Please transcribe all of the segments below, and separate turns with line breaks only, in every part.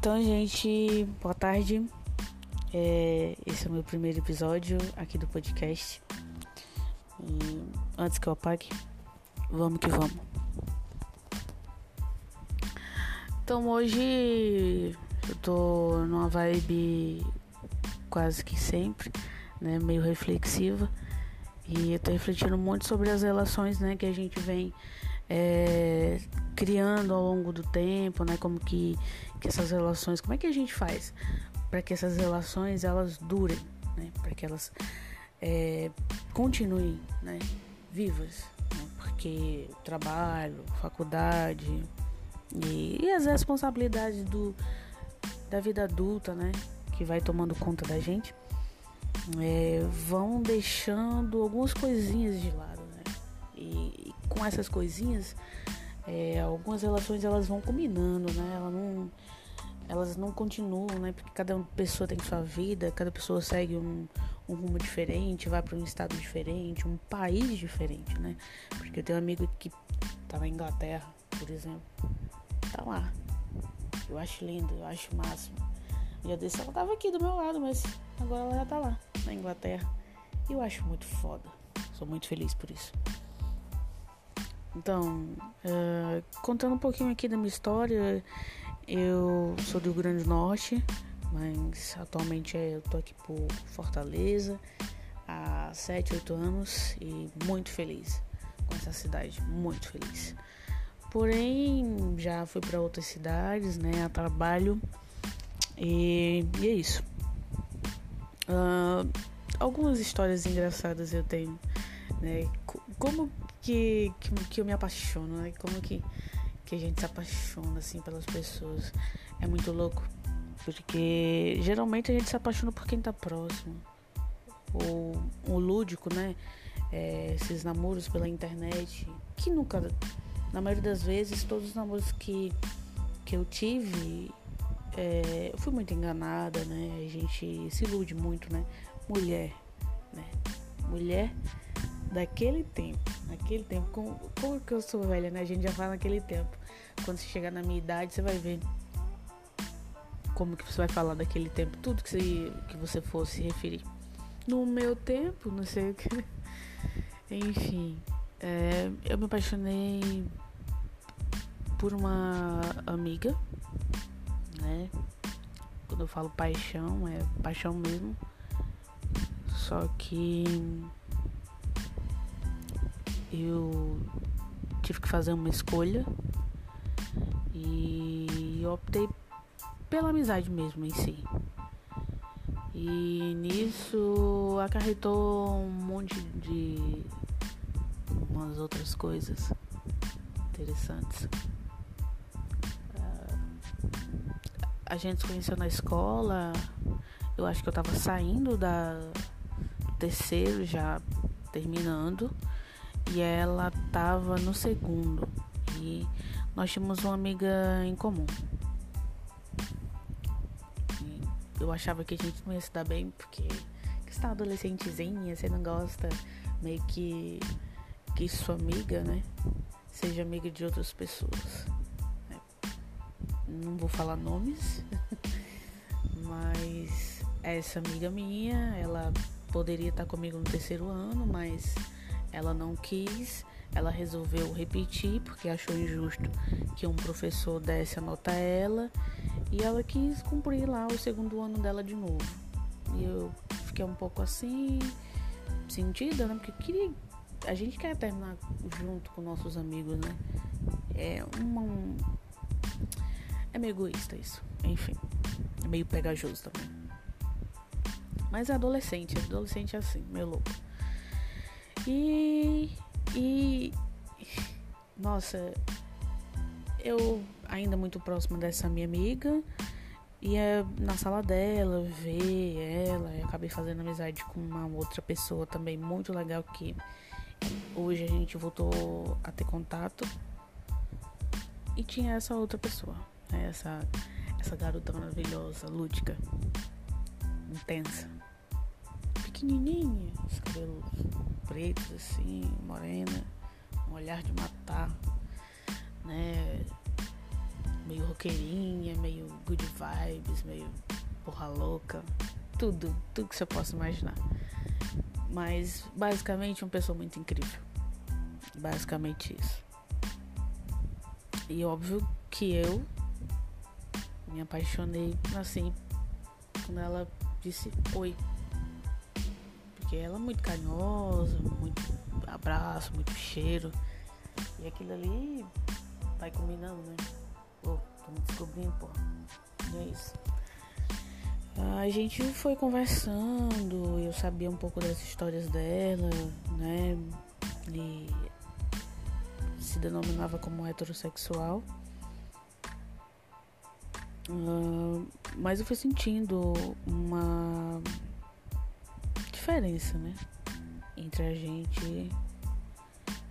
Então, gente, boa tarde. É, esse é o meu primeiro episódio aqui do podcast. E antes que eu apague, vamos que vamos. Então, hoje eu tô numa vibe quase que sempre, né, meio reflexiva. E eu tô refletindo muito sobre as relações, né, que a gente vem é, criando ao longo do tempo, né? Como que, que essas relações, como é que a gente faz para que essas relações elas durem, né? Para que elas é, continuem, né? Vivas, né? porque trabalho, faculdade e, e as responsabilidades do da vida adulta, né? Que vai tomando conta da gente, é, vão deixando algumas coisinhas de lado, né? E, e com essas coisinhas é, algumas relações elas vão combinando, né? Ela não, elas não continuam, né? Porque cada pessoa tem sua vida, cada pessoa segue um, um rumo diferente, vai para um estado diferente, um país diferente, né? Porque eu tenho um amigo que tá na Inglaterra, por exemplo, tá lá. Eu acho lindo, eu acho máximo. Dia desse ela tava aqui do meu lado, mas agora ela já tá lá, na Inglaterra. E eu acho muito foda. Sou muito feliz por isso. Então, uh, contando um pouquinho aqui da minha história, eu sou do Grande Norte, mas atualmente eu tô aqui por Fortaleza há 7, 8 anos e muito feliz com essa cidade, muito feliz. Porém, já fui para outras cidades, né, a trabalho e, e é isso. Uh, algumas histórias engraçadas eu tenho, né? Como que, que, que eu me apaixono, né? Como que, que a gente se apaixona, assim, pelas pessoas. É muito louco. Porque geralmente a gente se apaixona por quem tá próximo. Ou o lúdico, né? É, esses namoros pela internet. Que nunca. Na maioria das vezes, todos os namoros que, que eu tive. É, eu fui muito enganada, né? A gente se ilude muito, né? Mulher, né? Mulher daquele tempo, naquele tempo, como, como que eu sou velha, né? A gente já fala naquele tempo. Quando você chegar na minha idade, você vai ver como que você vai falar daquele tempo, tudo que você, que você for se referir. No meu tempo, não sei o que. Enfim, é, eu me apaixonei por uma amiga, né? Quando eu falo paixão, é paixão mesmo. Só que eu tive que fazer uma escolha e optei pela amizade mesmo em si. E nisso acarretou um monte de umas outras coisas interessantes. A gente se conheceu na escola. Eu acho que eu tava saindo da do terceiro, já terminando e ela tava no segundo. E nós tínhamos uma amiga em comum. E eu achava que a gente não ia se dar bem porque você tá adolescentezinha, você não gosta meio que que sua amiga, né, seja amiga de outras pessoas. Não vou falar nomes, mas essa amiga minha, ela poderia estar comigo no terceiro ano, mas ela não quis, ela resolveu repetir porque achou injusto que um professor desse a nota a ela e ela quis cumprir lá o segundo ano dela de novo. E eu fiquei um pouco assim, sentida, né? Porque queria. A gente quer terminar junto com nossos amigos, né? É uma. Um, é meio egoísta isso. Enfim. É meio pegajoso também. Mas é adolescente, adolescente é assim, meio louco. E. E. Nossa, eu ainda muito próxima dessa minha amiga. Ia na sala dela, ver ela. E acabei fazendo amizade com uma outra pessoa também muito legal que hoje a gente voltou a ter contato. E tinha essa outra pessoa, né? essa, essa garota maravilhosa, lúdica, intensa, pequenininha, os cabelos pretos, assim, morena, um olhar de matar, né? meio roqueirinha, meio good vibes, meio porra louca. Tudo, tudo que você possa imaginar. Mas basicamente uma pessoa muito incrível. Basicamente isso. E óbvio que eu me apaixonei assim quando ela disse oi. Porque ela é muito carinhosa, muito abraço, muito cheiro. E aquilo ali vai combinando, né? Pô, tô me descobrindo, pô. E é isso. A gente foi conversando, eu sabia um pouco das histórias dela, né? E se denominava como heterossexual. Uh, mas eu fui sentindo uma diferença, né? Entre a gente.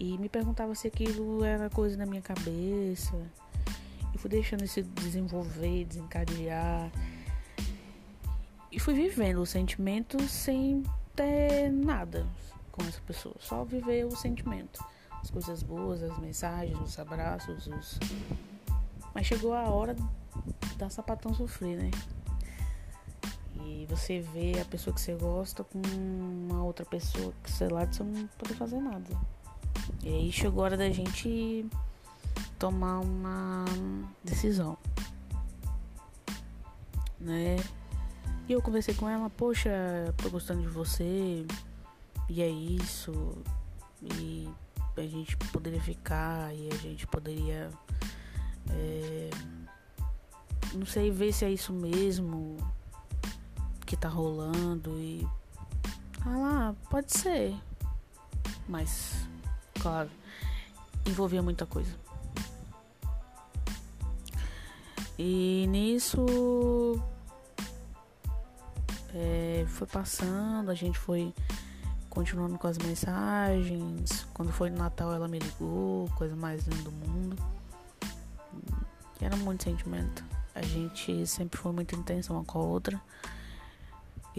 E me perguntava se aquilo era coisa na minha cabeça. E fui deixando isso desenvolver, desencadear. E fui vivendo o sentimento sem ter nada com essa pessoa. Só viver o sentimento. As coisas boas, as mensagens, os abraços, os. Mas chegou a hora da sapatão sofrer, né? E você vê a pessoa que você gosta com uma outra pessoa que, sei lá, você não pode fazer nada. E aí chegou a hora da gente tomar uma decisão. Né? E eu conversei com ela, poxa, tô gostando de você. E é isso. E a gente poderia ficar e a gente poderia. É, não sei ver se é isso mesmo que tá rolando e. Ah lá, pode ser. Mas, claro, envolvia muita coisa. E nisso é, foi passando, a gente foi continuando com as mensagens. Quando foi no Natal ela me ligou, coisa mais linda do mundo. Era muito sentimento. A gente sempre foi muito intensa uma com a outra.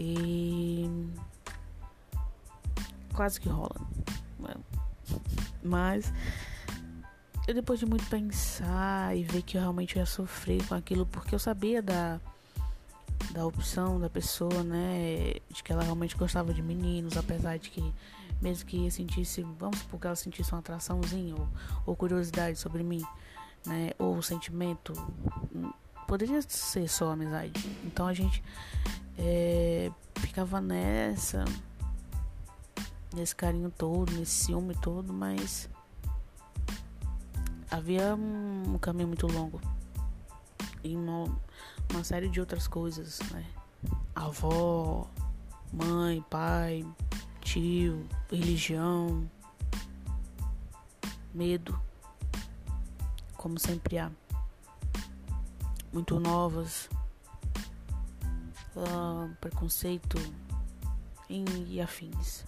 E quase que rola. Mas eu depois de muito pensar e ver que eu realmente ia sofrer com aquilo, porque eu sabia da, da opção da pessoa, né? De que ela realmente gostava de meninos, apesar de que mesmo que sentisse, vamos supor que ela sentisse uma atraçãozinha ou, ou curiosidade sobre mim, né? Ou sentimento, poderia ser só amizade. Então a gente é, ficava nessa, nesse carinho todo, nesse ciúme todo, mas havia um, caminho muito longo. E uma, uma série de outras coisas, né? Avó, mãe, pai, tio, religião, medo, como sempre há, muito novas preconceito e afins.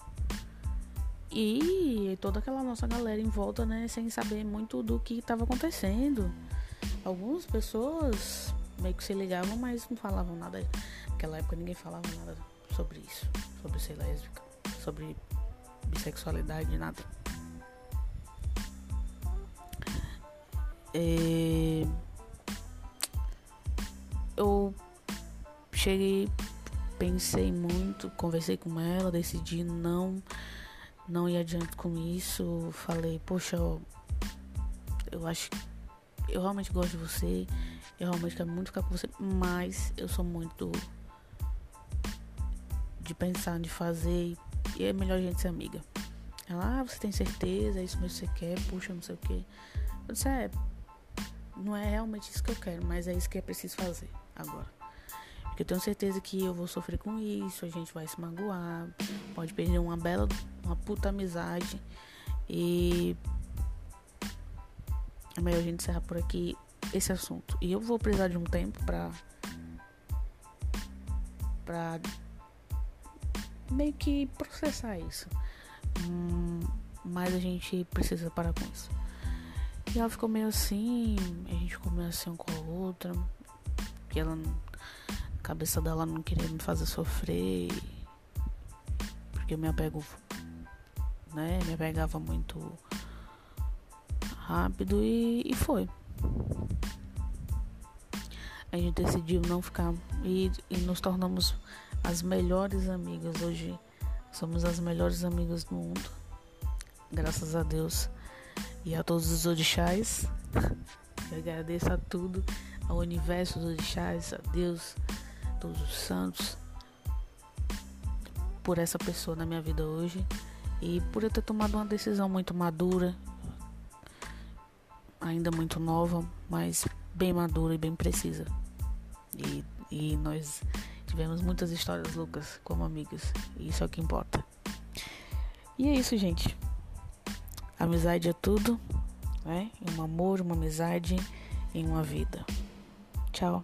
E toda aquela nossa galera em volta, né, sem saber muito do que estava acontecendo. Algumas pessoas meio que se ligavam, mas não falavam nada. Naquela época ninguém falava nada sobre isso, sobre ser lésbica, sobre bissexualidade, nada. É... Eu cheguei, pensei muito, conversei com ela, decidi não não ir adiante com isso. Falei, poxa, eu acho eu realmente gosto de você, eu realmente quero muito ficar com você, mas eu sou muito de pensar, de fazer, e é melhor a gente ser amiga. Ela, ah, você tem certeza, é isso mesmo que você quer, puxa, não sei o que. Eu disse, é, não é realmente isso que eu quero, mas é isso que é preciso fazer agora. Porque eu tenho certeza que eu vou sofrer com isso, a gente vai se magoar, pode perder uma bela, uma puta amizade. E é melhor a gente encerrar por aqui esse assunto. E eu vou precisar de um tempo pra. pra. meio que processar isso. Hum, mas a gente precisa parar com isso. E ela ficou meio assim, a gente meio assim com a outra. Que ela cabeça dela não queria me fazer sofrer. Porque eu me apego, né? Me apegava muito rápido e, e foi. a gente decidiu não ficar e, e nos tornamos as melhores amigas hoje. Somos as melhores amigas do mundo. Graças a Deus e a todos os orixás. Eu agradeço a tudo, ao universo dos orixás, a Deus, todos os santos, por essa pessoa na minha vida hoje e por eu ter tomado uma decisão muito madura, ainda muito nova, mas bem madura e bem precisa. E, e nós tivemos muitas histórias loucas como amigas, e isso é o que importa. E é isso, gente. Amizade é tudo, né? Um amor, uma amizade em uma vida. Tchau.